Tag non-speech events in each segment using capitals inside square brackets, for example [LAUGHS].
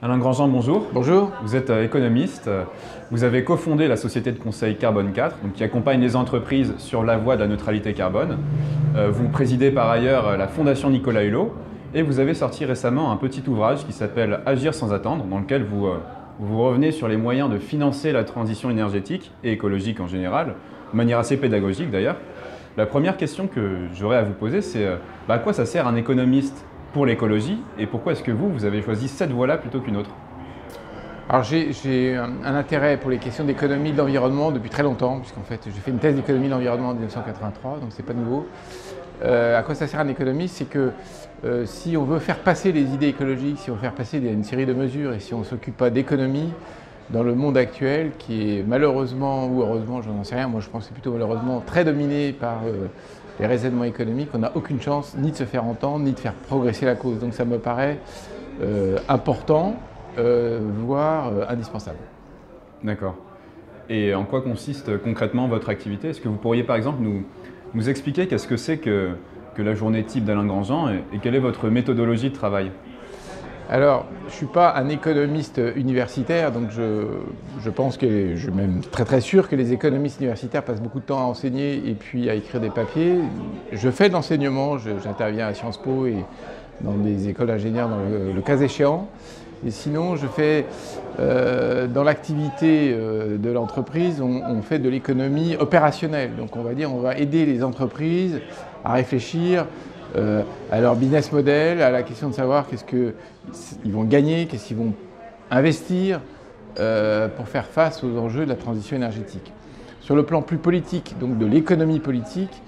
Alain Grandjean, bonjour. Bonjour. Vous êtes euh, économiste. Vous avez cofondé la société de conseil Carbone 4, donc qui accompagne les entreprises sur la voie de la neutralité carbone. Euh, vous présidez par ailleurs la Fondation Nicolas Hulot et vous avez sorti récemment un petit ouvrage qui s'appelle Agir sans attendre, dans lequel vous, euh, vous revenez sur les moyens de financer la transition énergétique et écologique en général, de manière assez pédagogique d'ailleurs. La première question que j'aurais à vous poser, c'est bah, à quoi ça sert un économiste? Pour l'écologie et pourquoi est-ce que vous, vous avez choisi cette voie-là plutôt qu'une autre? Alors j'ai un, intérêt pour les questions d'économie de l'environnement depuis très longtemps, puisqu'en fait j'ai fait une thèse d'économie de l'environnement en 1983, donc c'est pas nouveau. Euh, à quoi ça sert un économiste C'est que euh, si on veut faire passer les idées écologiques, si on veut faire passer une série de mesures et si on ne s'occupe pas d'économie dans le monde actuel qui est malheureusement ou heureusement, je n'en sais rien, moi je pense que c'est plutôt malheureusement très dominé par euh, les raisonnements économiques, on n'a aucune chance ni de se faire entendre, ni de faire progresser la cause. Donc ça me paraît euh, important, euh, voire euh, indispensable. D'accord. Et en quoi consiste concrètement votre activité? Est-ce que vous pourriez par exemple nous, expliquer qu'est-ce que c'est que, la journée type d'Alain Grandjean et quelle est votre méthodologie de travail? Alors, je ne suis pas un économiste universitaire, donc je, pense que, je suis même très très sûr que les économistes universitaires passent beaucoup de temps à enseigner et puis à écrire des papiers. Je fais de l'enseignement, j'interviens à Sciences Po et dans des écoles d'ingénieurs dans le, cas échéant. Et sinon, je fais euh, dans l'activité euh, de l'entreprise, on, on, fait de l'économie opérationnelle. Donc, on va dire, on va aider les entreprises à réfléchir euh, à leur business model, à la question de savoir qu'est-ce qu'ils vont gagner, qu'est-ce qu'ils vont investir euh, pour faire face aux enjeux de la transition énergétique. Sur le plan plus politique, donc de l'économie politique,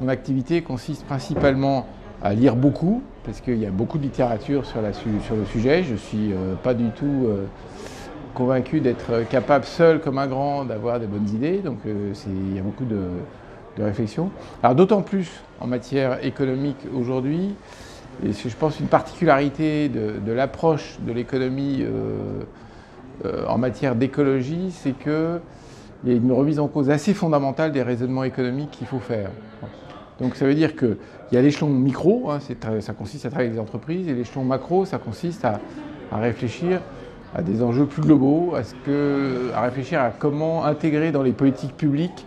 mon activité consiste principalement à lire beaucoup, parce qu'il y a beaucoup de littérature sur, la, sur le sujet. Je ne suis euh, pas du tout convaincu d'être capable seul comme un grand d'avoir des bonnes idées, donc il y a beaucoup de, de réflexion. Alors d'autant plus en matière économique aujourd'hui, et je pense une particularité de, l'approche de l'économie euh, euh, en matière d'écologie, c'est qu'il y a une remise en cause assez fondamentale des raisonnements économiques qu'il faut faire. Donc ça veut dire qu'il y a l'échelon micro, hein, ça consiste à travailler avec les entreprises, et l'échelon macro, ça consiste à, réfléchir à des enjeux plus globaux, à réfléchir à comment intégrer dans les politiques publiques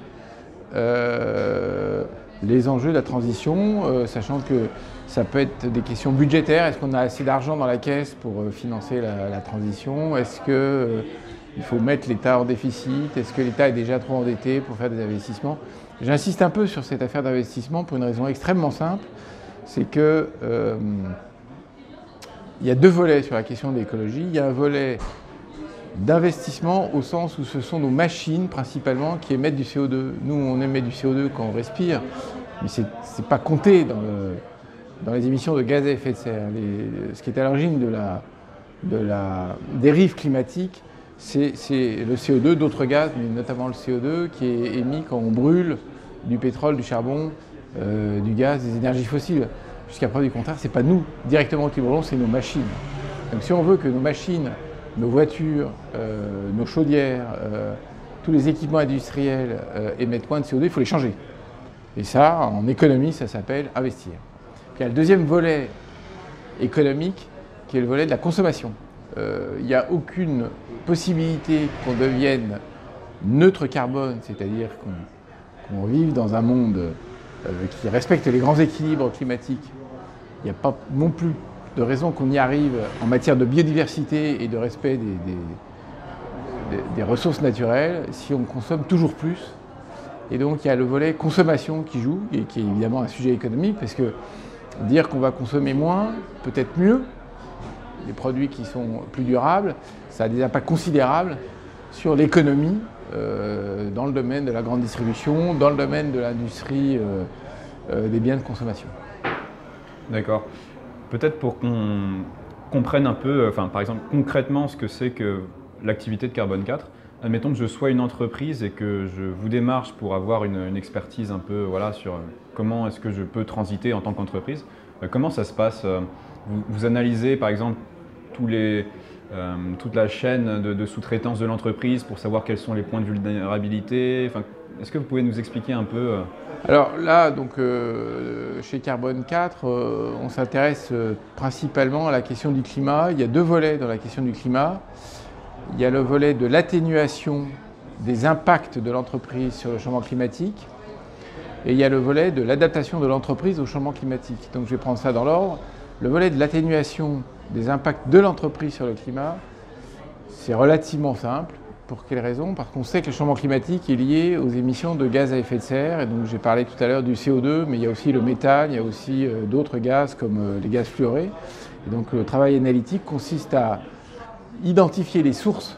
euh, les enjeux de la transition, euh, sachant que ça peut être des questions budgétaires. Est-ce qu'on a assez d'argent dans la caisse pour euh, financer la, transition? Est-ce qu'il faut mettre l'État en déficit? Est-ce que l'État est déjà trop endetté pour faire des investissements? J'insiste un peu sur cette affaire d'investissement pour une raison extrêmement simple, c'est que il y a deux volets sur la question de l'écologie. Il y a un volet d'investissement au sens où ce sont nos machines principalement qui émettent du CO2. Nous, on émet du CO2 quand on respire, mais ce n'est pas compté dans, dans, les émissions de gaz à effet de serre. ce qui est à l'origine de la, de la dérive climatique, c'est le CO2, d'autres gaz, mais notamment le CO2 qui est émis quand on brûle du pétrole, du charbon, euh, du gaz, des énergies fossiles. Jusqu'à preuve du contraire, ce n'est pas nous directement qui brûlons, c'est nos machines. Donc si on veut que nos machines nos voitures, euh, nos chaudières, euh, tous les équipements industriels euh, émettent moins de CO2, il faut les changer. Et ça, en économie, ça s'appelle investir. Il y a le deuxième volet économique, qui est le volet de la consommation. Il n'y a aucune possibilité qu'on devienne neutre carbone, c'est-à-dire qu'on vive dans un monde qui respecte les grands équilibres climatiques. Il n'y a pas non plus de raison qu'on y arrive en matière de biodiversité et de respect des, ressources naturelles si on consomme toujours plus. Et donc il y a le volet consommation qui joue, et qui est évidemment un sujet économique, parce que dire qu'on va consommer moins, peut-être mieux, des produits qui sont plus durables, ça a des impacts considérables sur l'économie euh, dans le domaine de la grande distribution, dans le domaine de l'industrie euh, euh, des biens de consommation. D'accord. Peut-être pour qu'on comprenne un peu, enfin, par exemple, concrètement ce que c'est que l'activité de Carbone 4. Admettons que je sois une entreprise et que je vous démarche pour avoir une, expertise un peu voilà, sur comment est-ce que je peux transiter en tant qu'entreprise. Euh, comment ça se passe euh, vous, analysez par exemple toute la chaîne de, sous-traitance de l'entreprise pour savoir quels sont les points de vulnérabilité. Est-ce que vous pouvez nous expliquer un peu Alors là, donc, chez Carbone 4, on s'intéresse principalement à la question du climat. Il y a deux volets dans la question du climat. Il y a le volet de l'atténuation des impacts de l'entreprise sur le changement climatique. Et il y a le volet de l'adaptation de l'entreprise au changement climatique. Donc je vais prendre ça dans l'ordre. Le volet de l'atténuation des impacts de l'entreprise sur le climat, c'est relativement simple. Pour quelle raison? Parce qu'on sait que le changement climatique est lié aux émissions de gaz à effet de serre. Et donc j'ai parlé tout à l'heure du CO2, mais il y a aussi le méthane, il y a aussi euh, d'autres gaz comme euh, les gaz fluorés. Donc le travail analytique consiste à identifier les sources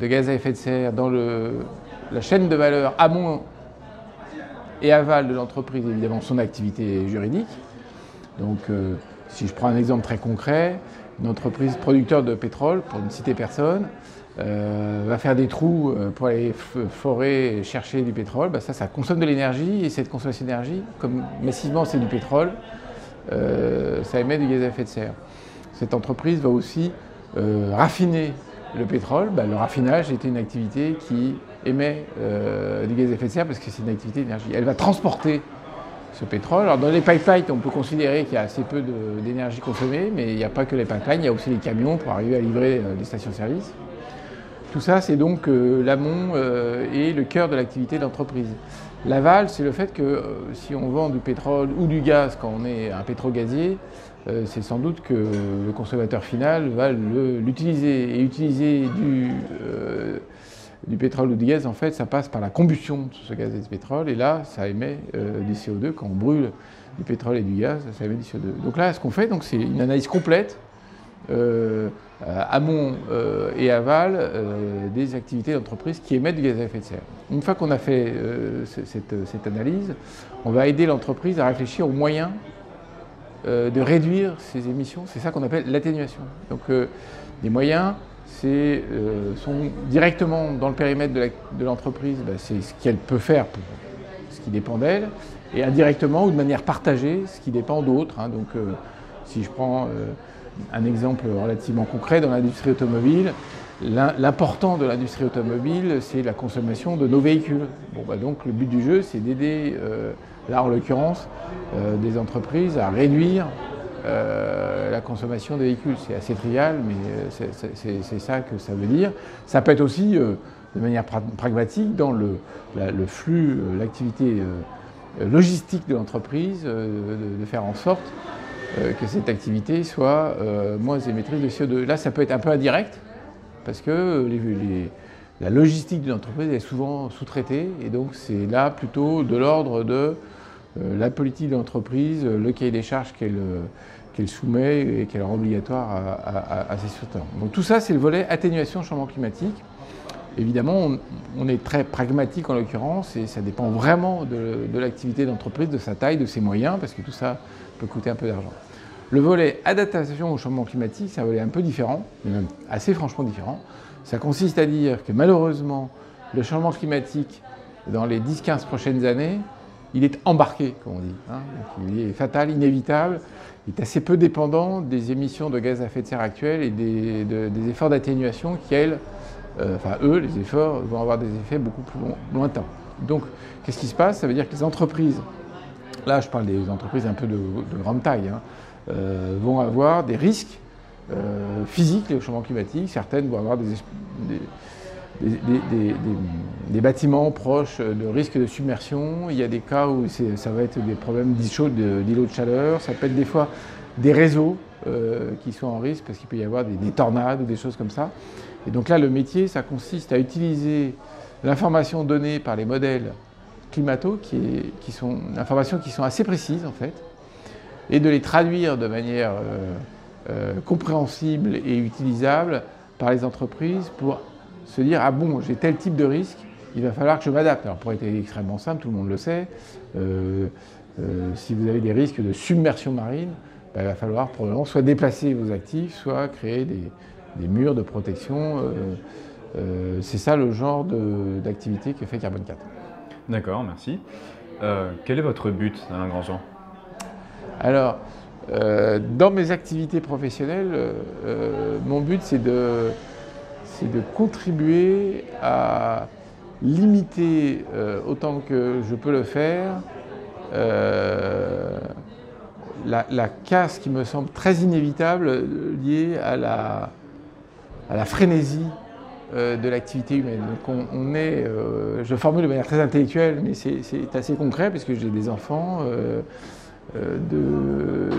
de gaz à effet de serre dans la chaîne de valeur amont et aval de l'entreprise, évidemment son activité juridique. Donc euh, si je prends un exemple très concret, une entreprise producteur de pétrole, pour ne citer personne, euh, va faire des trous euh, pour aller forer et chercher du pétrole, bah, ça, ça consomme de l'énergie et cette consommation d'énergie, comme massivement c'est du pétrole, ça émet du gaz à effet de serre. Cette entreprise va aussi raffiner le pétrole, bah, le raffinage était une activité qui émet euh, du gaz à effet de serre parce que c'est une activité d'énergie. Elle va transporter ce pétrole. Alors dans les pipelines, on peut considérer qu'il y a assez peu d'énergie consommée, mais il n'y a pas que les pipelines, il y a aussi les camions pour arriver à livrer euh, les stations-service. Tout ça, c'est donc euh, l'amont et le cœur de l'activité d'entreprise. L'aval, c'est le fait que si on vend du pétrole ou du gaz quand on est un pétrogazier, euh, c'est sans doute que le consommateur final va l'utiliser. Et utiliser euh, du, pétrole ou du gaz, en fait, ça passe par la combustion de ce gaz et ce pétrole. Et là, ça émet euh, du CO2. Quand on brûle du pétrole et du gaz, ça émet du CO2. Donc là, ce qu'on fait, c'est une analyse complète, amont et aval, des activités d'entreprise qui émettent du gaz à effet de serre. Une fois qu'on a fait cette, analyse, on va aider l'entreprise à réfléchir aux moyens euh, de réduire ces émissions. C'est ça qu'on appelle l'atténuation. Donc euh, les moyens euh, sont directement dans le périmètre de l'entreprise, bah, c'est ce qu'elle peut faire ce qui dépend d'elle, et indirectement ou de manière partagée, ce qui dépend d'autres. Hein. Donc si je prends un exemple relativement concret dans l'industrie automobile, L'important de l'industrie automobile, c'est la consommation de nos véhicules. Bon, bah donc le but du jeu, c'est d'aider là en l'occurrence, euh, des entreprises à réduire euh, la consommation des véhicules. C'est assez trivial, mais euh, c'est ça que ça veut dire. Ça peut être aussi, de manière pragmatique, dans le, flux, l'activité logistique de l'entreprise, de, faire en sorte que cette activité soit moins émettrice de CO2. Là, ça peut être un peu indirect, parce que la logistique d'une entreprise est souvent sous-traitée, et donc c'est là plutôt de l'ordre de euh, la politique d'entreprise, le cahier des charges qu'elle euh, soumet et qu'elle rend obligatoire à, ses sous-traitants. Donc tout ça, c'est le volet atténuation changement climatique. Évidemment, on, est très pragmatique en l'occurrence et ça dépend vraiment de, l'activité d'entreprise, de sa taille, de ses moyens, parce que tout ça peut coûter un peu d'argent. Le volet adaptation au changement climatique, c'est un volet un peu différent, mais même assez franchement différent. Ça consiste à dire que malheureusement, le changement climatique, dans les 10-15 prochaines années, il est embarqué, comme on dit. Hein. il est fatal, inévitable. Il est assez peu dépendant des émissions de gaz à effet de serre actuelles et des, efforts d'atténuation qui, elles, euh, enfin eux, les efforts, vont avoir des effets beaucoup plus lointains. Donc, qu'est-ce qui se passe? Ça veut dire que les entreprises, là je parle des entreprises un peu de, grande taille, hein, euh, vont avoir des risques euh, physiques liés au changement climatique. Certaines vont avoir des des, bâtiments proches de risques de submersion. Il y a des cas où ça va être des problèmes d'îlots de, chaleur. Ça peut être des fois des réseaux euh, qui sont en risque parce qu'il peut y avoir des, tornades ou des choses comme ça. Et donc là, le métier, ça consiste à utiliser l'information donnée par les modèles climato, qui, sont informations qui sont assez précises en fait, et de les traduire de manière euh, euh, compréhensible et utilisable par les entreprises pour se dire ah bon, j'ai tel type de risque, il va falloir que je m'adapte. Alors pour être extrêmement simple, tout le monde le sait, euh, si vous avez des risques de submersion marine, bah, il va falloir probablement soit déplacer vos actifs, soit créer des, murs de protection. C'est ça le genre d'activité que fait Carbone 4. D'accord, merci. quel est votre but, Alain Grandjean? Alors, dans mes activités professionnelles, mon but c'est de, de contribuer à limiter autant que je peux le faire la, casse qui me semble très inévitable liée à la, à la frénésie euh, de l'activité humaine. Donc on, euh, je formule de manière très intellectuelle, mais c'est assez concret puisque j'ai des enfants, euh,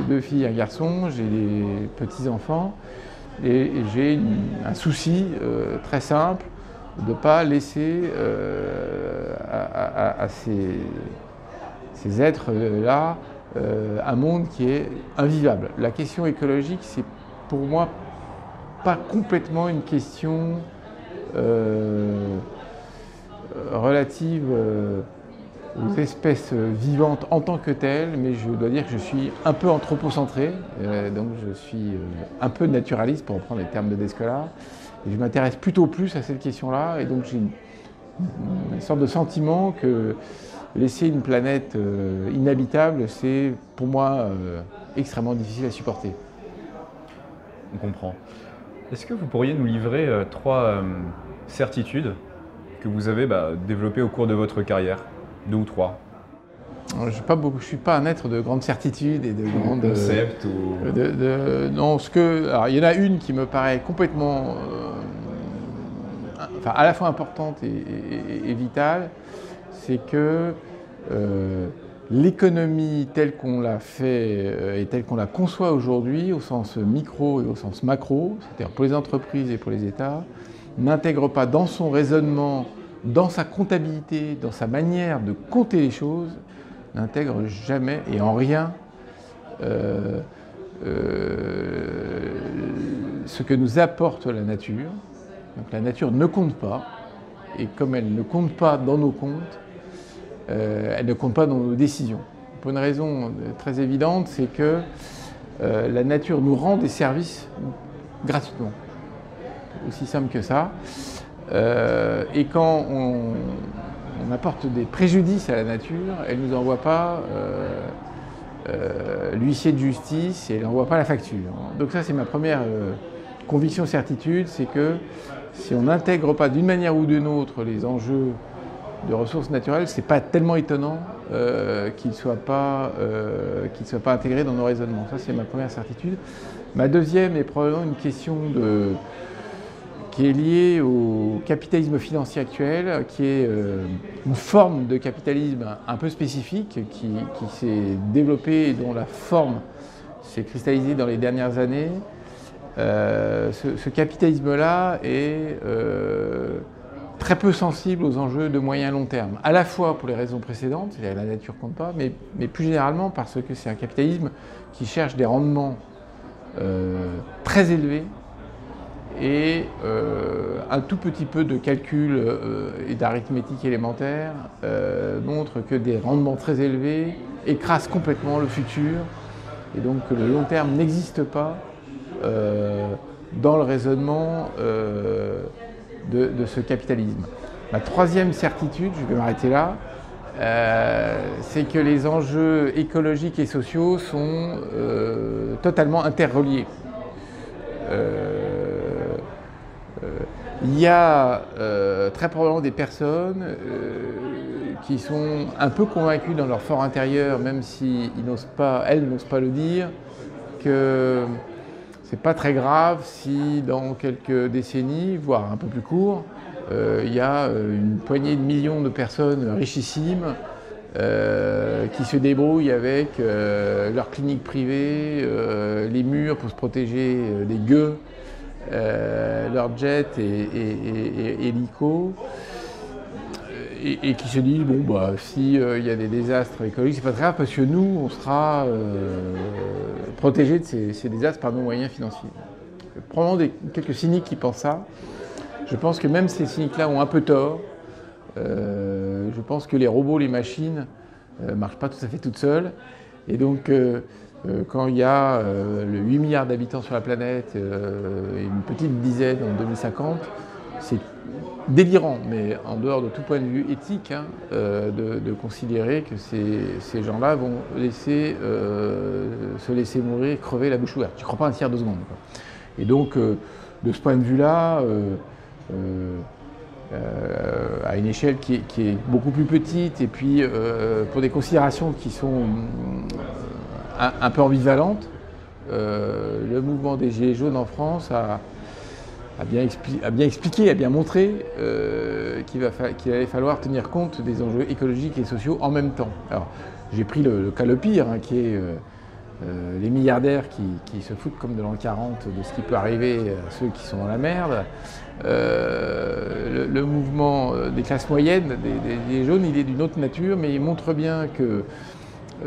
deux, filles, un garçon, j'ai des petits-enfants et, j'ai un souci très simple de ne pas laisser à, ces, êtres-là un monde qui est invivable. La question écologique, c'est pour moi pas complètement une question euh, relative euh, aux espèces vivantes en tant que telles, mais je dois dire que je suis un peu anthropocentré, euh, donc je suis un peu naturaliste pour reprendre les termes de Descola, et je m'intéresse plutôt plus à cette question-là, et donc j'ai une, sorte de sentiment que laisser une planète inhabitable, c'est pour moi extrêmement difficile à supporter. On comprend. Est-ce que vous pourriez nous livrer euh, trois euh, certitudes que vous avez bah, développées au cours de votre carrière? Deux ou trois je ne suis pas un être de grande certitude et de grande. Concept ou. non, ce que. Alors, il y en a une qui me paraît complètement. Euh, enfin, à la fois importante et, vitale, c'est que l'économie telle qu'on l'a fait euh, et telle qu'on la conçoit aujourd'hui, au sens micro et au sens macro, c'est-à-dire pour les entreprises et pour les États, n'intègre pas dans son raisonnement, dans sa comptabilité, dans sa manière de compter les choses, n'intègre jamais et en rien euh, euh, ce que nous apporte la nature. Donc la nature ne compte pas, et comme elle ne compte pas dans nos comptes, euh, elle ne compte pas dans nos décisions. Pour une raison très évidente, c'est que euh, la nature nous rend des services gratuitement. Aussi simple que ça. Euh, et quand on, apporte des préjudices à la nature, elle ne nous envoie pas l'huissier de justice et elle n'envoie pas la facture. Donc ça, c'est ma première conviction, certitude, c'est que si on n'intègre pas d'une manière ou d'une autre les enjeux de ressources naturelles, c'est pas tellement étonnant euh, qu'il ne soit, pas, euh, soit pas intégré dans nos raisonnements. Ça, c'est ma première certitude. Ma deuxième est probablement une question qui est liée au capitalisme financier actuel, qui est euh, une forme de capitalisme un peu spécifique, qui, s'est développée et dont la forme s'est cristallisée dans les dernières années. ce capitalisme-là est très peu sensible aux enjeux de moyen long terme, à la fois pour les raisons précédentes, c'est-à-dire la nature compte pas, mais, plus généralement parce que c'est un capitalisme qui cherche des rendements euh, très élevés et euh, un tout petit peu de calcul euh, et d'arithmétique élémentaire montre que des rendements très élevés écrasent complètement le futur et donc que le long terme n'existe pas dans le raisonnement de, ce capitalisme. Ma troisième certitude, je vais m'arrêter là, euh, c'est que les enjeux écologiques et sociaux sont euh, totalement interreliés. Euh, il y a très probablement des personnes qui sont un peu convaincues dans leur fort intérieur, même si elles n'osent pas le dire, que c'est pas très grave si dans quelques décennies, voire un peu plus court, euh, il y a euh, une poignée de millions de personnes richissimes euh, qui se débrouillent avec leurs cliniques privées, les murs pour se protéger des gueux, leurs jets et, et, et, qui se disent bon bah si euh, il y a des désastres écologiques, c'est pas très grave parce que nous on sera euh, protégés de ces, désastres par nos moyens financiers. Probablement des, quelques cyniques qui pensent ça. Je pense que même ces cyniques-là ont un peu tort. Euh, je pense que les robots, les machines ne marchent pas tout à fait toutes seules. Et donc quand il y a le 8 milliards d'habitants sur la planète et une petite dizaine en 2050, c'est délirant, mais en dehors de tout point de vue éthique, hein, euh, de, considérer que ces, gens-là vont laisser, euh, se laisser mourir, crever la bouche ouverte. Tu ne crois pas un tiers de seconde. Et donc, euh, de ce point de vue-là, à une échelle qui est, beaucoup plus petite, et puis pour des considérations qui sont un, peu ambivalentes, le mouvement des Gilets jaunes en France a a bien, expliqué, a bien montré euh, qu'il allait falloir tenir compte des enjeux écologiques et sociaux en même temps. Alors, j'ai pris le, cas le pire, hein, qui est euh, euh, les milliardaires qui, se foutent comme de l'an 40 de ce qui peut arriver à ceux qui sont dans la merde. Le, mouvement des classes moyennes, des, jaunes, il est d'une autre nature, mais il montre bien que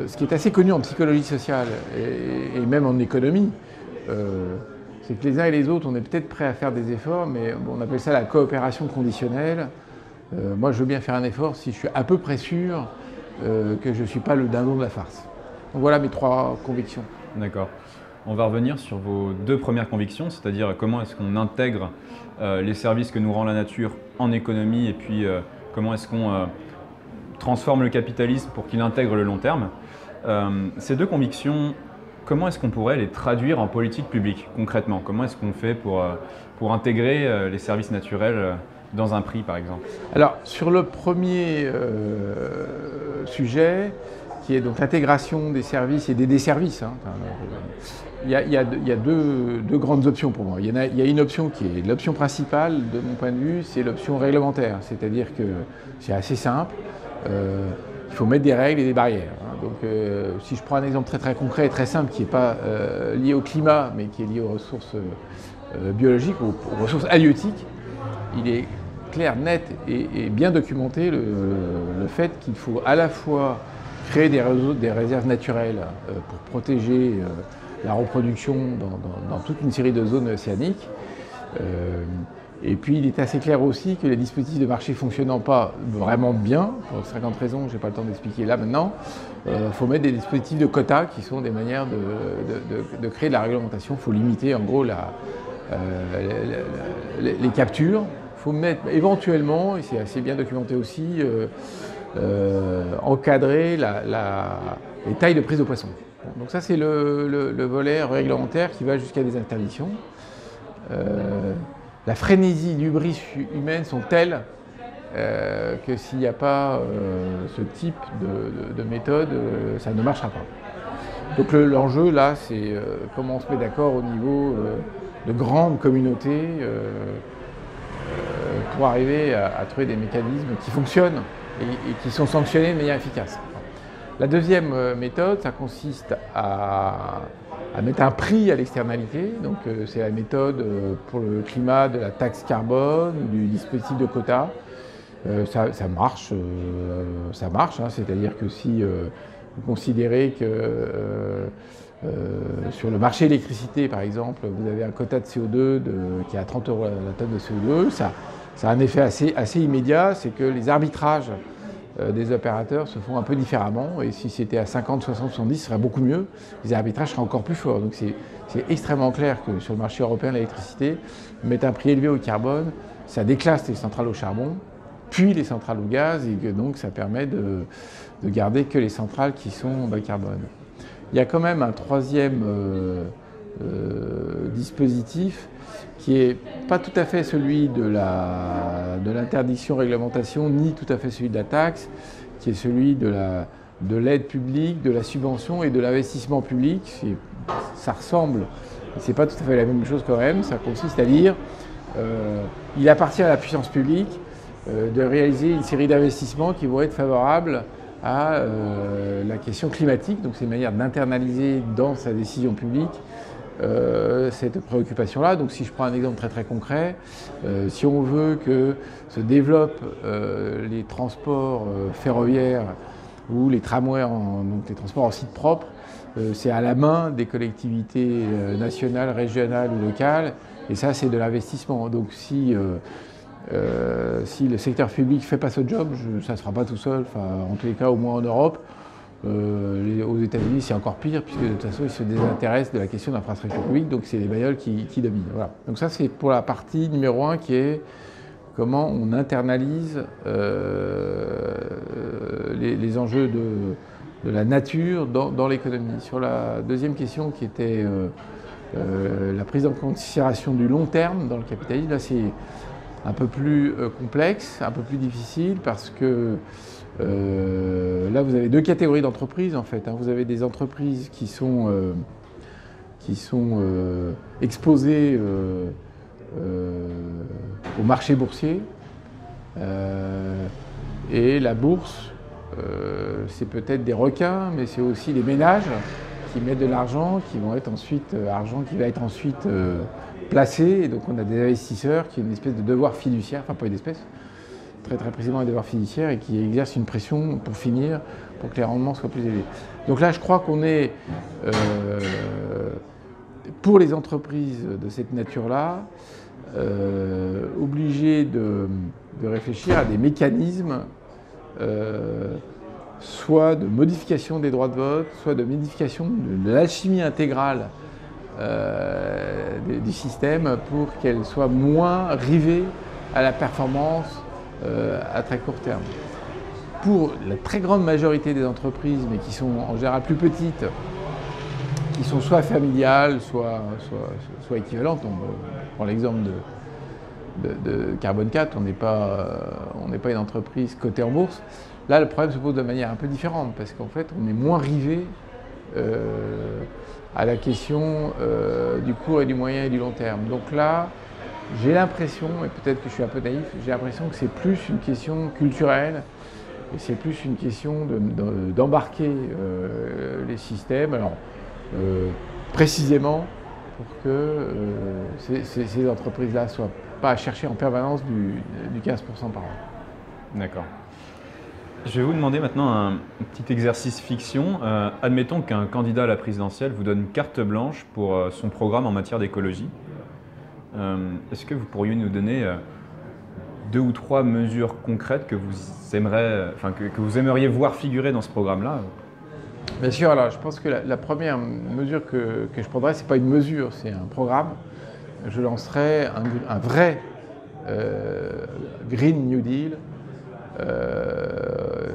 ce qui est assez connu en psychologie sociale et même en économie, c'est que les uns et les autres, on est peut-être prêts à faire des efforts, mais on appelle ça la coopération conditionnelle. Euh, moi, je veux bien faire un effort si je suis à peu près sûr euh, que je ne suis pas le dindon de la farce. Donc voilà mes trois convictions. D'accord. On va revenir sur vos deux premières convictions, c'est-à-dire comment est-ce qu'on intègre euh, les services que nous rend la nature en économie et puis comment est-ce qu'on transforme le capitalisme pour qu'il intègre le long terme. ces deux convictions, comment est-ce qu'on pourrait les traduire en politique publique concrètement? Comment est-ce qu'on fait pour, euh, pour intégrer euh, les services naturels euh, dans un prix par exemple? Alors sur le premier sujet, qui est donc l'intégration des services et des desservices, hein, il y a, deux, grandes options pour moi. Il y, a, il y a une option qui est l'option principale de mon point de vue, c'est l'option réglementaire, c'est-à-dire que c'est assez simple il faut mettre des règles et des barrières. Donc, euh, si je prends un exemple très très concret et très simple qui n'est pas euh, lié au climat, mais qui est lié aux ressources euh, biologiques, aux, aux, ressources halieutiques, il est clair, net et, bien documenté le, fait qu'il faut à la fois créer des, réserves naturelles pour protéger la reproduction dans, toute une série de zones océaniques. Et puis il est assez clair aussi que les dispositifs de marché fonctionnant pas vraiment bien, pour 50 raisons, je n'ai pas le temps d'expliquer là maintenant, il euh, faut mettre des dispositifs de quotas qui sont des manières de, créer de la réglementation. Il faut limiter en gros euh, les, captures. Il faut mettre éventuellement, et c'est assez bien documenté aussi, euh, encadrer la, les tailles de prise de poisson. Donc ça c'est le, le, volet réglementaire qui va jusqu'à des interdictions la frénésie, l'ubris humaine sont telles euh, que s'il n'y a pas euh, ce type de, méthode, euh, ça ne marchera pas. Donc l'enjeu là, c'est comment on se met d'accord au niveau de grandes communautés pour arriver à, trouver des mécanismes qui fonctionnent et, qui sont sanctionnés de manière efficace. La deuxième méthode, ça consiste à mettre un prix à l'externalité. Donc euh, c'est la méthode euh, pour le climat de la taxe carbone, du dispositif de quotas. Euh, ça, marche, ça marche. Hein. c'est-à-dire que si vous considérez que sur le marché de l'électricité, par exemple, vous avez un quota de CO2 qui est à 30 euros la, tonne de CO2, ça, a un effet assez, immédiat, c'est que les arbitrages euh, des opérateurs se font un peu différemment. Et si c'était à 50, 60, 70, ce serait beaucoup mieux. Les arbitrages seraient encore plus forts. Donc c'est extrêmement clair que sur le marché européen l'électricité, mettre un prix élevé au carbone, ça déclasse les centrales au charbon, puis les centrales au gaz, et que donc ça permet de, garder que les centrales qui sont bas carbone. Il y a quand même un troisième euh, euh, dispositif qui est pas tout à fait celui de l'interdiction réglementation, ni tout à fait celui de la taxe, qui est celui de la de l'aide publique, de la subvention et de l'investissement public. Ça ressemble, c'est pas tout à fait la même chose quand même. Ça consiste à dire, euh, il appartient à la puissance publique euh, de réaliser une série d'investissements qui vont être favorables à euh, la question climatique. Donc c'est une manière d'internaliser dans sa décision publique euh, cette préoccupation-là. Donc si je prends un exemple très très concret, euh, si on veut que se développent euh, les transports ferroviaires ou les tramways, donc les transports en site propre, c'est à la main des collectivités nationales, régionales ou locales, et ça c'est de l'investissement. Donc si si le secteur public ne fait pas ce job, ça ne sera pas tout seul, en tous les cas au moins en Europe. Euh, aux États-Unis, c'est encore pire, puisque de toute façon, ils se désintéressent de la question de l'infrastructure publique, donc c'est les bagnoles qui, dominent. Donc ça, c'est pour la partie numéro un qui est comment on internalise les, enjeux de, la nature dans, l'économie. Sur la deuxième question qui était la prise en considération du long terme dans le capitalisme, là c'est un peu plus complexe, un peu plus difficile parce que là vous avez deux catégories d'entreprises en fait. Hein. Vous avez des entreprises qui sont euh, exposés euh, euh, au marché boursier. et la bourse, c'est peut-être des requins, mais c'est aussi les ménages qui mettent de l'argent, qui vont ensuite argent qui va être ensuite placé. Et donc on a des investisseurs qui ont une espèce de devoir fiduciaire, enfin pas une espèce, très très précisément un devoir fiduciaire et qui exercent une pression pour finir, pour que les rendements soient plus élevés. Donc là, je crois qu'on est pour les entreprises de cette nature-là, euh, obligées de, réfléchir à des mécanismes euh, soit de modification des droits de vote, soit de modification de l'alchimie intégrale euh, du système pour qu'elle soit moins rivée à la performance à très court terme. Pour la très grande majorité des entreprises, mais qui sont en général plus petites, qui sont soit familiales, soit, soit, équivalentes. On prend l'exemple de, de, Carbone 4, on n'est pas, on pas une entreprise cotée en bourse. Là, le problème se pose de manière un peu différente, parce qu'en fait, on est moins rivé euh, à la question euh, du court et du moyen et du long terme. Donc là, j'ai l'impression, et peut-être que je suis un peu naïf, j'ai l'impression que c'est plus une question culturelle, et c'est plus une question d'embarquer euh, les systèmes. Alors, euh, précisément pour que euh, ces, entreprises-là ne soient pas à chercher en permanence du, 15% par an. D'accord. Je vais vous demander maintenant un petit exercice fiction. Euh, admettons qu'un candidat à la présidentielle vous donne carte blanche pour son programme en matière d'écologie. Est-ce que vous pourriez nous donner deux ou trois mesures concrètes que vous, aimeriez, voir figurer dans ce programme-là? Bien sûr, alors je pense que la, première mesure que, je prendrais, ce n'est pas une mesure, c'est un programme. Je lancerai un, vrai euh, Green New Deal, euh,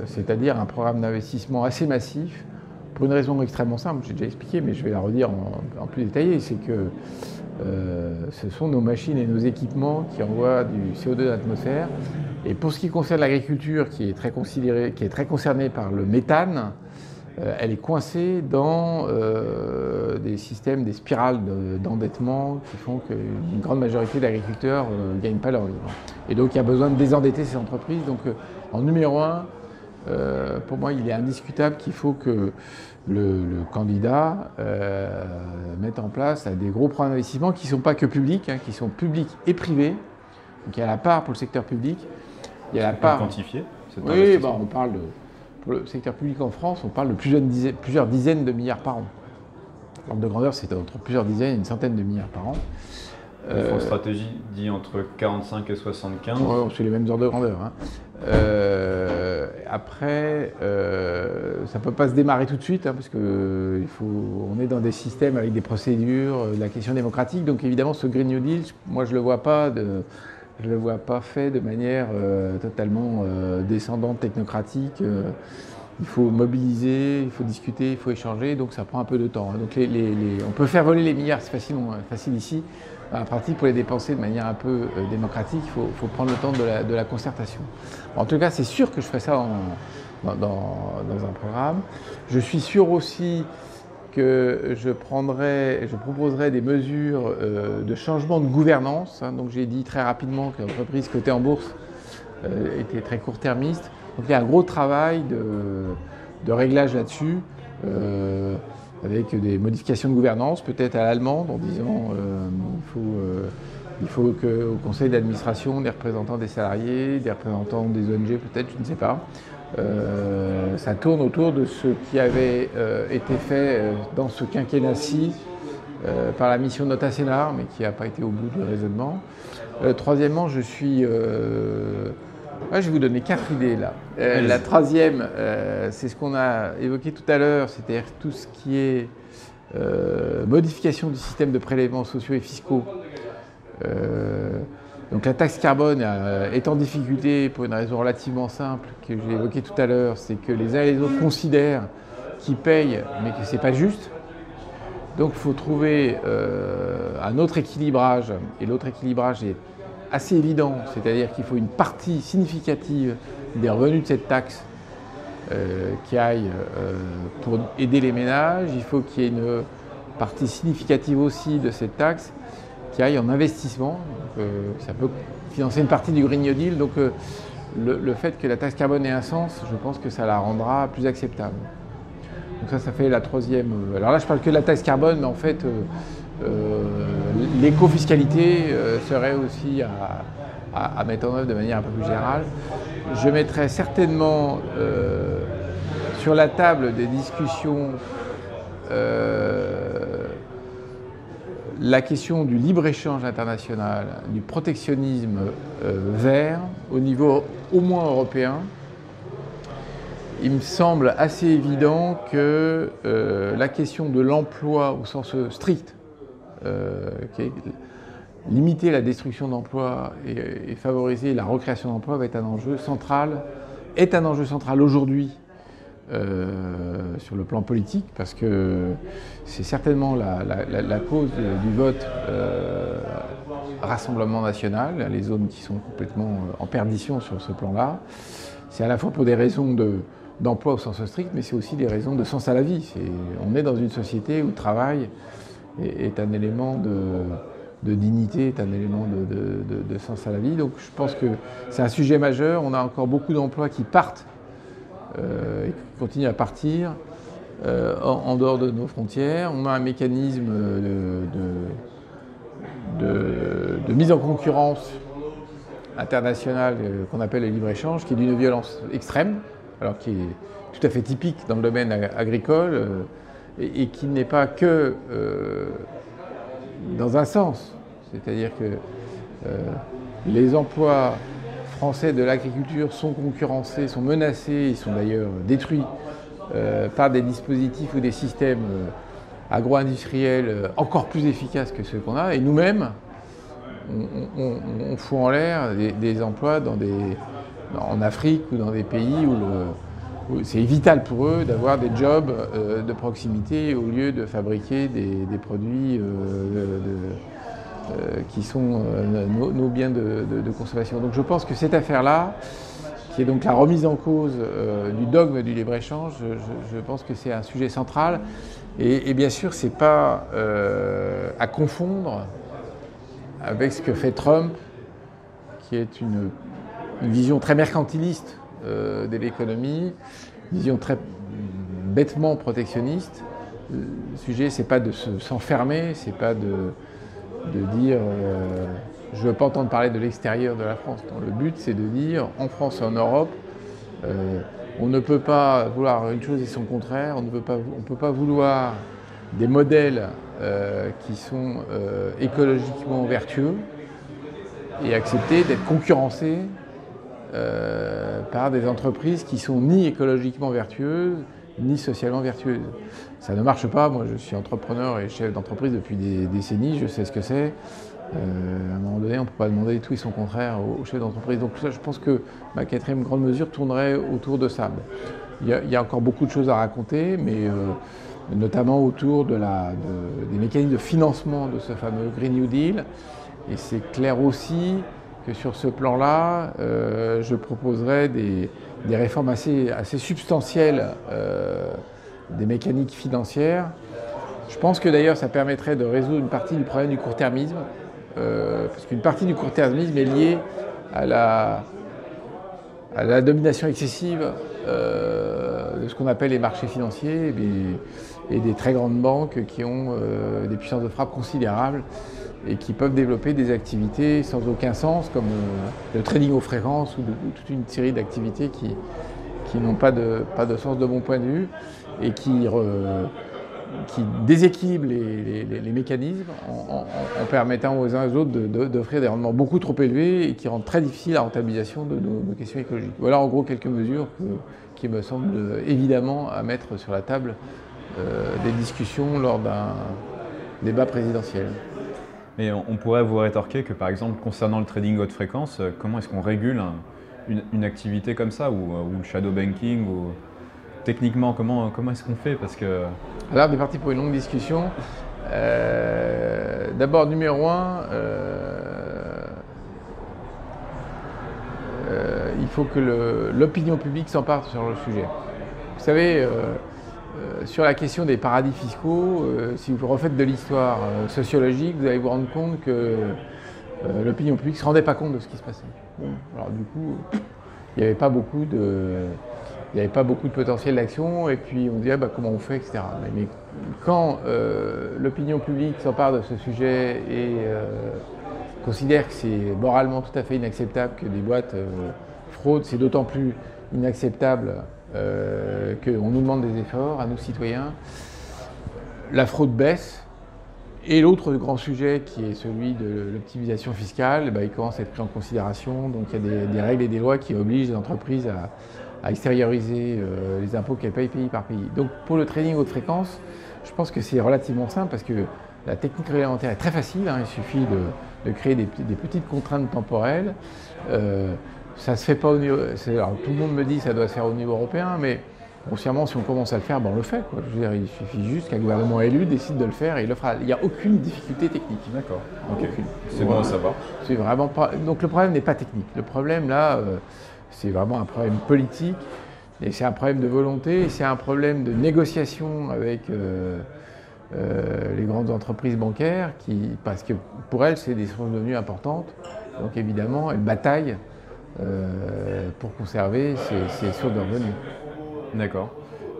c'est-à-dire un programme d'investissement assez massif, pour une raison extrêmement simple, j'ai déjà expliqué, mais je vais la redire en, plus détaillé, c'est que euh, ce sont nos machines et nos équipements qui envoient du CO2 dans l'atmosphère. Et pour ce qui concerne l'agriculture, qui est très concernée par le méthane, euh, elle est coincée dans euh, des systèmes, des spirales d'endettement qui font qu'une grande majorité d'agriculteurs ne euh, gagnent pas leur vie. Et donc il y a besoin de désendetter ces entreprises. Donc en numéro un, pour moi, il est indiscutable qu'il faut que le, candidat mette en place des gros programmes d'investissement qui ne sont pas que publics, hein, qui sont publics et privés. Donc il y a la part pour le secteur public. Il y a la part. Quantifié Oui, bah, on parle de pour le secteur public en France, on parle de plusieurs dizaines, de milliards par an. L'ordre de grandeur, c'est entre plusieurs dizaines et une centaine de milliards par an. Le fonds de euh, stratégie dit entre 45 et 75. c'est les mêmes ordres de grandeur. Hein. Euh, après, euh, ça ne peut pas se démarrer tout de suite, hein, parce qu'on est dans des systèmes avec des procédures, de la question démocratique. Donc évidemment, ce Green New Deal, moi je ne le vois pas de, je ne le vois pas fait de manière euh, totalement euh, descendante, technocratique. Euh, il faut mobiliser, il faut discuter, il faut échanger, donc ça prend un peu de temps. Hein. Donc on peut faire voler les milliards, c'est facile, facile ici. En pratique, pour les dépenser de manière un peu démocratique, il faut, prendre le temps de la, concertation. En tout cas, c'est sûr que je ferai ça dans, un programme. Je suis sûr aussi que je prendrai, je proposerai des mesures euh, de changement de gouvernance. Hein. donc j'ai dit très rapidement que l'entreprise cotée en bourse euh, était très court-termiste. Donc il y a un gros travail de, réglage là-dessus, euh, avec des modifications de gouvernance, peut-être à l'allemande, en disant il faut il faut qu'au conseil d'administration, des représentants des salariés, des représentants des ONG, peut-être, je ne sais pas, euh, ça tourne autour de ce qui avait euh, été fait euh, dans ce quinquennat-ci par la mission Nota Sénar, mais qui n'a pas été au bout du raisonnement. troisièmement, je suis. je vais vous donner quatre idées là. la troisième, c'est ce qu'on a évoqué tout à l'heure, c'est-à-dire tout ce qui est modification du système de prélèvements sociaux et fiscaux Donc la taxe carbone est en difficulté pour une raison relativement simple que j'ai évoquée tout à l'heure, c'est que les uns et les autres considèrent qu'ils payent mais que ce n'est pas juste. Donc il faut trouver un autre équilibrage et l'autre équilibrage est assez évident, c'est-à-dire qu'il faut une partie significative des revenus de cette taxe euh, qui aille euh, pour aider les ménages, il faut qu'il y ait une partie significative aussi de cette taxe qui aille en investissement. Euh, ça peut financer une partie du Green New Deal. Donc le, fait que la taxe carbone ait un sens, je pense que ça la rendra plus acceptable. Donc ça, ça fait la troisième. Alors là, je parle que de la taxe carbone, mais en fait, l'éco-fiscalité serait aussi à, mettre en œuvre de manière un peu plus générale. Je mettrais certainement sur la table des discussions euh, la question du libre-échange international, du protectionnisme euh, vert au niveau au moins européen, il me semble assez évident que euh, la question de l'emploi au sens strict, limiter la destruction d'emplois et, et, favoriser la recréation d'emplois va être un enjeu central, est un enjeu central aujourd'hui euh, sur le plan politique, parce que c'est certainement la, cause du vote euh, Rassemblement national, les zones qui sont complètement euh, en perdition sur ce plan-là. C'est à la fois pour des raisons d'emploi au sens strict, mais c'est aussi des raisons de sens à la vie. on est dans une société où le travail est, un élément de, dignité, est un élément de, sens à la vie. Donc je pense que c'est un sujet majeur. On a encore beaucoup d'emplois qui partent et qui continue à partir euh, en, dehors de nos frontières. On a un mécanisme de, mise en concurrence internationale euh, qu'on appelle le libre-échange, qui est d'une violence extrême, alors qui est tout à fait typique dans le domaine agricole, et, qui n'est pas que dans un sens. C'est-à-dire que les emplois Français de l'agriculture sont concurrencés, sont menacés, ils sont d'ailleurs détruits euh, par des dispositifs ou des systèmes euh, agro-industriels euh, encore plus efficaces que ceux qu'on a. Et nous-mêmes, on, fout en l'air des, emplois dans des, en Afrique ou dans des pays où, c'est vital pour eux d'avoir des jobs de proximité au lieu de fabriquer des, produits de qui sont euh, nos, biens de, consommation. Donc je pense que cette affaire-là, qui est donc la remise en cause euh, du dogme du libre-échange, je, pense que c'est un sujet central. Et, bien sûr, ce n'est pas à confondre avec ce que fait Trump, qui est une, vision très mercantiliste de l'économie, vision très bêtement protectionniste. Le sujet, c'est pas de s'enfermer, c'est pas de de dire euh, je ne veux pas entendre parler de l'extérieur de la France. le but, c'est de dire en France et en Europe, euh, on ne peut pas vouloir une chose et son contraire, on ne peut pas, vouloir des modèles euh, qui sont écologiquement vertueux et accepter d'être concurrencés par des entreprises qui sont ni écologiquement vertueuses, ni socialement vertueuse. Ça ne marche pas. Moi, je suis entrepreneur et chef d'entreprise depuis des décennies. Je sais ce que c'est. Euh, à un moment donné, on ne peut pas demander tout et son contraire au, chef d'entreprise. Donc ça, je pense que ma quatrième grande mesure tournerait autour de ça. Il y, a, encore beaucoup de choses à raconter, mais euh, notamment autour des mécanismes de financement de ce fameux Green New Deal. Et c'est clair aussi que sur ce plan-là, euh, je proposerais des, réformes assez, substantielles des mécaniques financières. Je pense que d'ailleurs ça permettrait de résoudre une partie du problème du court-termisme, euh, parce qu'une partie du court-termisme est liée à la, domination excessive euh, de ce qu'on appelle les marchés financiers et, des très grandes banques qui ont des puissances de frappe considérables et qui peuvent développer des activités sans aucun sens, comme euh, le trading aux fréquences ou, toute une série d'activités qui, qui n'ont pas de, pas de sens de mon point de vue et qui, qui déséquilibrent les, mécanismes en, permettant aux uns et aux autres d'offrir des rendements beaucoup trop élevés et qui rendent très difficile la rentabilisation de nos, questions écologiques. Voilà en gros quelques mesures qui me semblent évidemment à mettre sur la table euh, des discussions lors d'un débat présidentiel. Mais on, pourrait vous rétorquer que par exemple concernant le trading haute fréquence, euh, comment est-ce qu'on régule une, activité comme ça ou, ou, le shadow banking ou techniquement comment, comment est-ce qu'on fait Parce que alors on est parti pour une longue discussion. D'abord numéro un. il faut que l'opinion publique s'empare sur le sujet. Vous savez, euh, sur la question des paradis fiscaux, euh, si vous refaites de l'histoire euh, sociologique, vous allez vous rendre compte que l'opinion publique ne se rendait pas compte de ce qui se passait. alors du coup, il n'y avait pas beaucoup de... Il avait pas beaucoup de potentiel d'action, et puis on disait bah, comment on fait, etc. Mais, quand l'opinion publique s'empare de ce sujet et considère que c'est moralement tout à fait inacceptable que des boîtes fraudent, c'est d'autant plus inacceptable euh, qu'on nous demande des efforts à nous citoyens. La fraude baisse. Et l'autre grand sujet qui est celui de l'optimisation fiscale, bah, il commence à être pris en considération. Donc il y a des, règles et des lois qui obligent les entreprises à, extérioriser euh, les impôts qu'elles payent pays par pays. Donc pour le trading haute fréquence, je pense que c'est relativement simple parce que la technique réglementaire est très facile. Hein. il suffit de, créer des, petites contraintes temporelles. Euh, ça se fait pas au niveau. Alors, tout le monde me dit que ça doit se faire au niveau européen, mais grossièrement, si on commence à le faire, ben on le fait. Quoi. Je veux dire, il suffit juste qu'un gouvernement élu décide de le faire et il le fera. Il n'y a aucune difficulté technique. D'accord. C'est bon à savoir. C'est vraiment pas. Donc le problème n'est pas technique. Le problème là, euh, c'est vraiment un problème politique. Et c'est un problème de volonté, c'est un problème de négociation avec euh, euh, les grandes entreprises bancaires, qui, parce que pour elles, c'est des sources de revenus importantes. Donc évidemment, elles bataillent euh, pour conserver ces, sources de revenus. D'accord.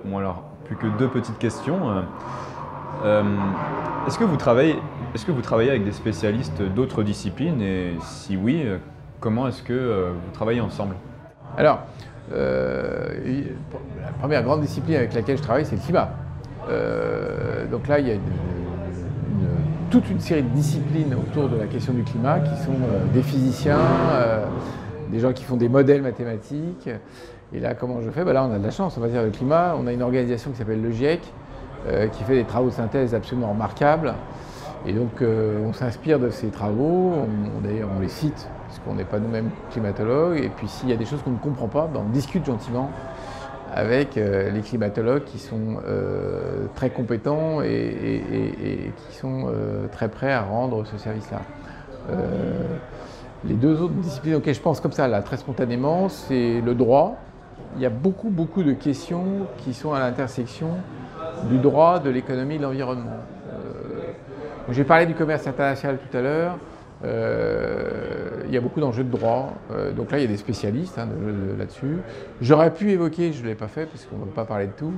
Bon alors, plus que deux petites questions. Euh, est-ce que vous travaillez est-ce que vous travaillez avec des spécialistes d'autres disciplines? Et si oui, comment est-ce que vous travaillez ensemble? Alors, la première grande discipline avec laquelle je travaille, c'est le climat. donc là, il y a toute une série de disciplines autour de la question du climat qui sont des physiciens, des gens qui font des modèles mathématiques. Et là, comment je fais? Ben Là, on a de la chance, on va dire, le climat. On a une organisation qui s'appelle le GIEC, euh, qui fait des travaux de synthèse absolument remarquables. Et donc, euh, on s'inspire de ces travaux, d'ailleurs, on les cite, puisqu'on n'est pas nous-mêmes climatologues. Et puis, s'il y a des choses qu'on ne comprend pas, ben, on discute gentiment avec euh, les climatologues qui sont très compétents et qui sont très prêts à rendre ce service-là. Les deux autres disciplines auxquelles je pense comme ça, là, très spontanément, c'est le droit. Il y a beaucoup, beaucoup de questions qui sont à l'intersection du droit, de l'économie et de l'environnement. Euh, J'ai parlé du commerce international tout à l'heure. Euh, il y a beaucoup d'enjeux de droit. Euh, donc là, il y a des spécialistes hein, là-dessus. J'aurais pu évoquer, je ne l'ai pas fait parce qu'on ne va pas parler de tout,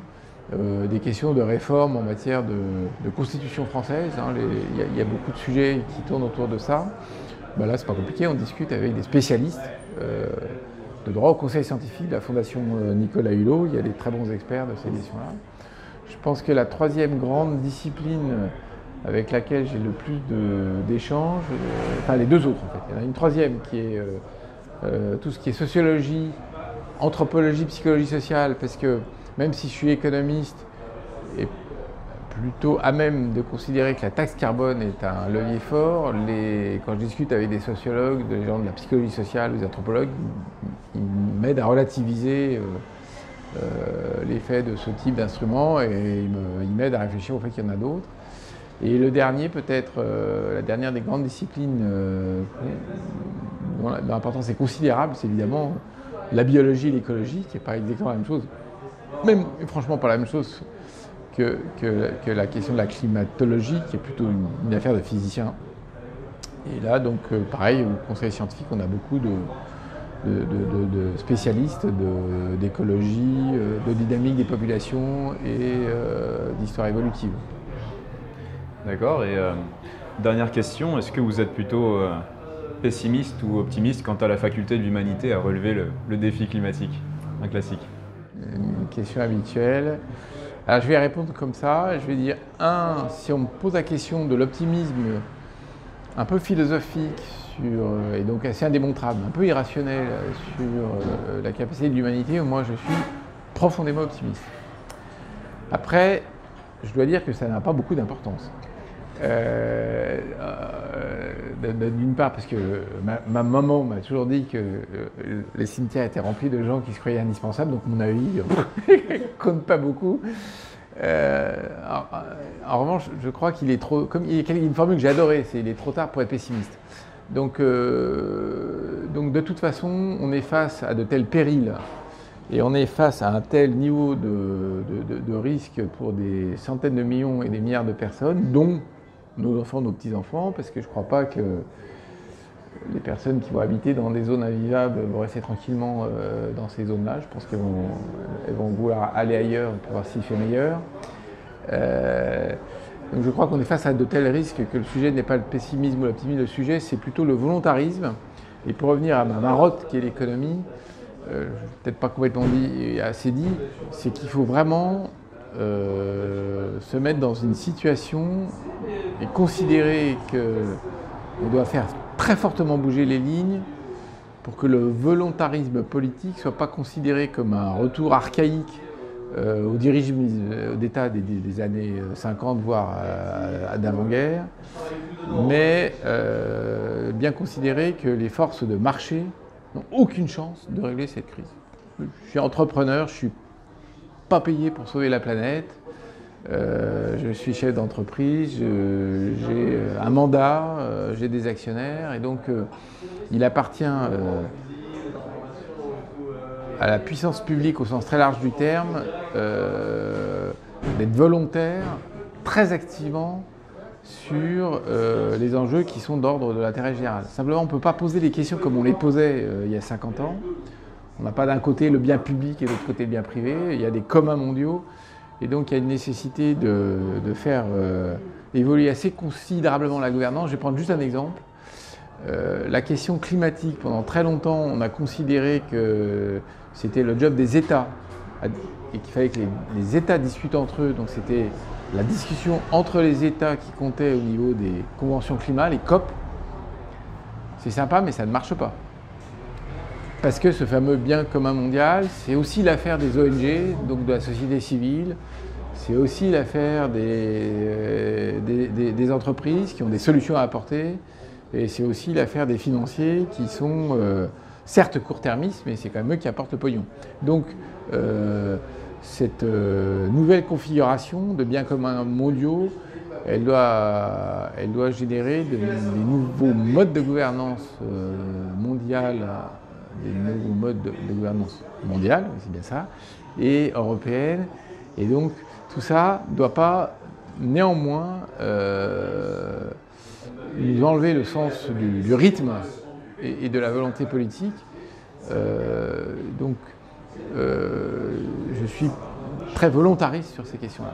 des questions de réforme en matière de, constitution française. Hein. il, y a, beaucoup de sujets qui tournent autour de ça. Bah là, c'est pas compliqué, on discute avec des spécialistes euh, de droit au conseil scientifique de la Fondation euh, Nicolas Hulot. Il y a des très bons experts de ces éditions-là. Je pense que la troisième grande discipline avec laquelle j'ai le plus d'échanges, euh, enfin les deux autres en fait. Il y en a une troisième qui est tout ce qui est sociologie, anthropologie, psychologie sociale, parce que même si je suis économiste et plutôt à même de considérer que la taxe carbone est un levier fort. quand je discute avec des sociologues, des gens de la psychologie sociale, des anthropologues, ils m'aident à relativiser euh, euh, l'effet de ce type d'instrument et ils m'aident à réfléchir au fait qu'il y en a d'autres. Et le dernier, peut-être, euh, la dernière des grandes disciplines dont l'importance est considérable, c'est évidemment la biologie et l'écologie, qui n'est pas exactement la même chose. Même, franchement, pas la même chose que, que, la question de la climatologie, qui est plutôt une, affaire de physiciens. Et là, donc, euh, pareil, au conseil scientifique, on a beaucoup de, spécialistes d'écologie, euh, de, dynamique des populations et euh, d'histoire évolutive. D'accord. Et dernière question, est-ce que vous êtes plutôt pessimiste ou optimiste quant à la faculté de l'humanité à relever le, défi climatique Un classique? Une question habituelle. Je vais répondre comme ça. Je vais dire, un, si on me pose la question de l'optimisme un peu philosophique euh, et donc assez indémontrable, un peu irrationnel sur euh, la capacité de l'humanité, moi je suis profondément optimiste. Après, je dois dire que ça n'a pas beaucoup d'importance. Euh, d'une part, parce que ma, maman m'a toujours dit que les cimetières étaient remplis de gens qui se croyaient indispensables, donc mon avis [LAUGHS] compte pas beaucoup. en, revanche, je crois qu'il est trop. Comme il y a une formule que j'ai adorée, c'est il est trop tard pour être pessimiste. Donc, donc de toute façon, on est face à de tels périls et on est face à un tel niveau de, risque pour des centaines de millions et des milliards de personnes, dont nos enfants, nos petits-enfants, parce que je ne crois pas que les personnes qui vont habiter dans des zones invivables vont rester tranquillement euh, dans ces zones-là. Je pense qu'elles vont, vouloir aller ailleurs pour voir s'il fait meilleur. Euh, donc je crois qu'on est face à de tels risques que le sujet n'est pas le pessimisme ou l'optimisme, le sujet c'est plutôt le volontarisme. Et pour revenir à ma marotte qui est l'économie, euh, peut-être pas complètement dit, assez dit, c'est qu'il faut vraiment euh, se mettre dans une situation et considérer qu'on doit faire très fortement bouger les lignes pour que le volontarisme politique ne soit pas considéré comme un retour archaïque euh, au dirigisme d'État des, années 50, voire d'avant-guerre, mais bien considérer que les forces de marché n'ont aucune chance de régler cette crise. Je suis entrepreneur, je suis pas payé pour sauver la planète. Euh, je suis chef d'entreprise, j'ai euh, un mandat, euh, j'ai des actionnaires, et donc il appartient à la puissance publique au sens très large du terme d'être volontaire très activement sur euh, les enjeux qui sont d'ordre de l'intérêt général. Simplement, on ne peut pas poser les questions comme on les posait euh, il y a 50 ans. On n'a pas d'un côté le bien public et de l'autre côté le bien privé. Il y a des communs mondiaux. Et donc, il y a une nécessité de, faire euh, évoluer assez considérablement la gouvernance. Je vais prendre juste un exemple. la question climatique, pendant très longtemps, on a considéré que c'était le job des États et qu'il fallait que les, les États discutent entre eux. Donc, c'était la discussion entre les États qui comptaient au niveau des conventions climat, les COP, c'est sympa, mais ça ne marche pas. Parce que ce fameux bien commun mondial, c'est aussi l'affaire des ONG, donc de la société civile, c'est aussi l'affaire des, euh, des, entreprises qui ont des solutions à apporter, et c'est aussi l'affaire des financiers qui sont euh, certes court-termistes, mais c'est quand même eux qui apportent le pognon. Donc, euh, cette nouvelle configuration de biens communs mondiaux, elle doit, générer des nouveaux modes de gouvernance mondiale, des nouveaux modes de, gouvernance mondiale, c'est bien ça, et européenne. Et donc tout ça ne doit pas néanmoins euh, nous enlever le sens du, rythme et, de la volonté politique. donc euh, je suis très volontariste sur ces questions-là.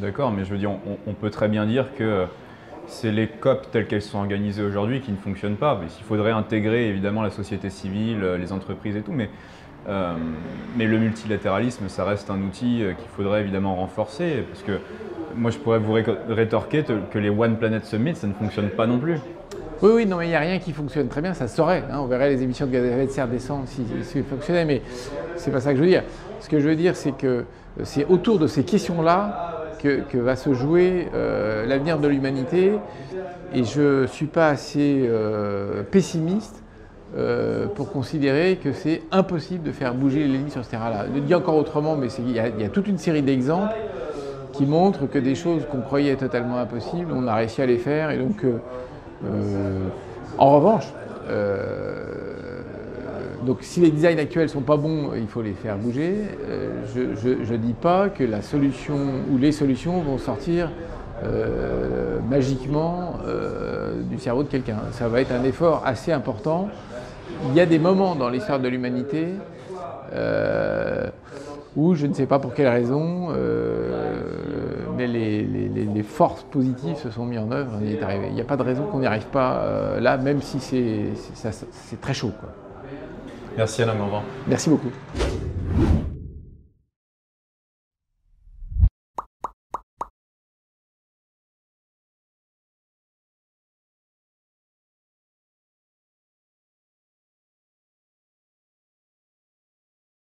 D'accord, mais je veux dire, on, peut très bien dire que c'est les COP telles qu'elles sont organisées aujourd'hui qui ne fonctionnent pas. Il faudrait intégrer évidemment la société civile, les entreprises et tout, mais, euh, mais le multilatéralisme, ça reste un outil euh, qu'il faudrait évidemment renforcer, parce que moi je pourrais vous rétorquer que les One Planet Summit, ça ne fonctionne pas non plus. Oui, oui, non, mais il n'y a rien qui fonctionne très bien, ça saurait. Hein. on verrait les émissions de gaz à effet de serre descendre si, si, fonctionnait, mais c'est pas ça que je veux dire. Ce que je veux dire, c'est que euh, c'est autour de ces questions-là que, va se jouer euh, l'avenir de l'humanité, et je ne suis pas assez euh, pessimiste pour considérer que c'est impossible de faire bouger les lignes sur ce terrain-là. Je dis encore autrement, mais il y, a toute une série d'exemples qui montrent que des choses qu'on croyait totalement impossibles, on a réussi à les faire, et donc euh, en revanche, euh, donc si les designs actuels sont pas bons, il faut les faire bouger. Euh, je ne dis pas que la solution ou les solutions vont sortir magiquement du cerveau de quelqu'un. Ça va être un effort assez important. Il y a des moments dans l'histoire de l'humanité où je ne sais pas pour quelle raison mais les, forces positives se sont mises en œuvre, il n'y a pas de raison qu'on n'y arrive pas euh, là, même si c'est très chaud. Merci Alain Morvan. Merci beaucoup.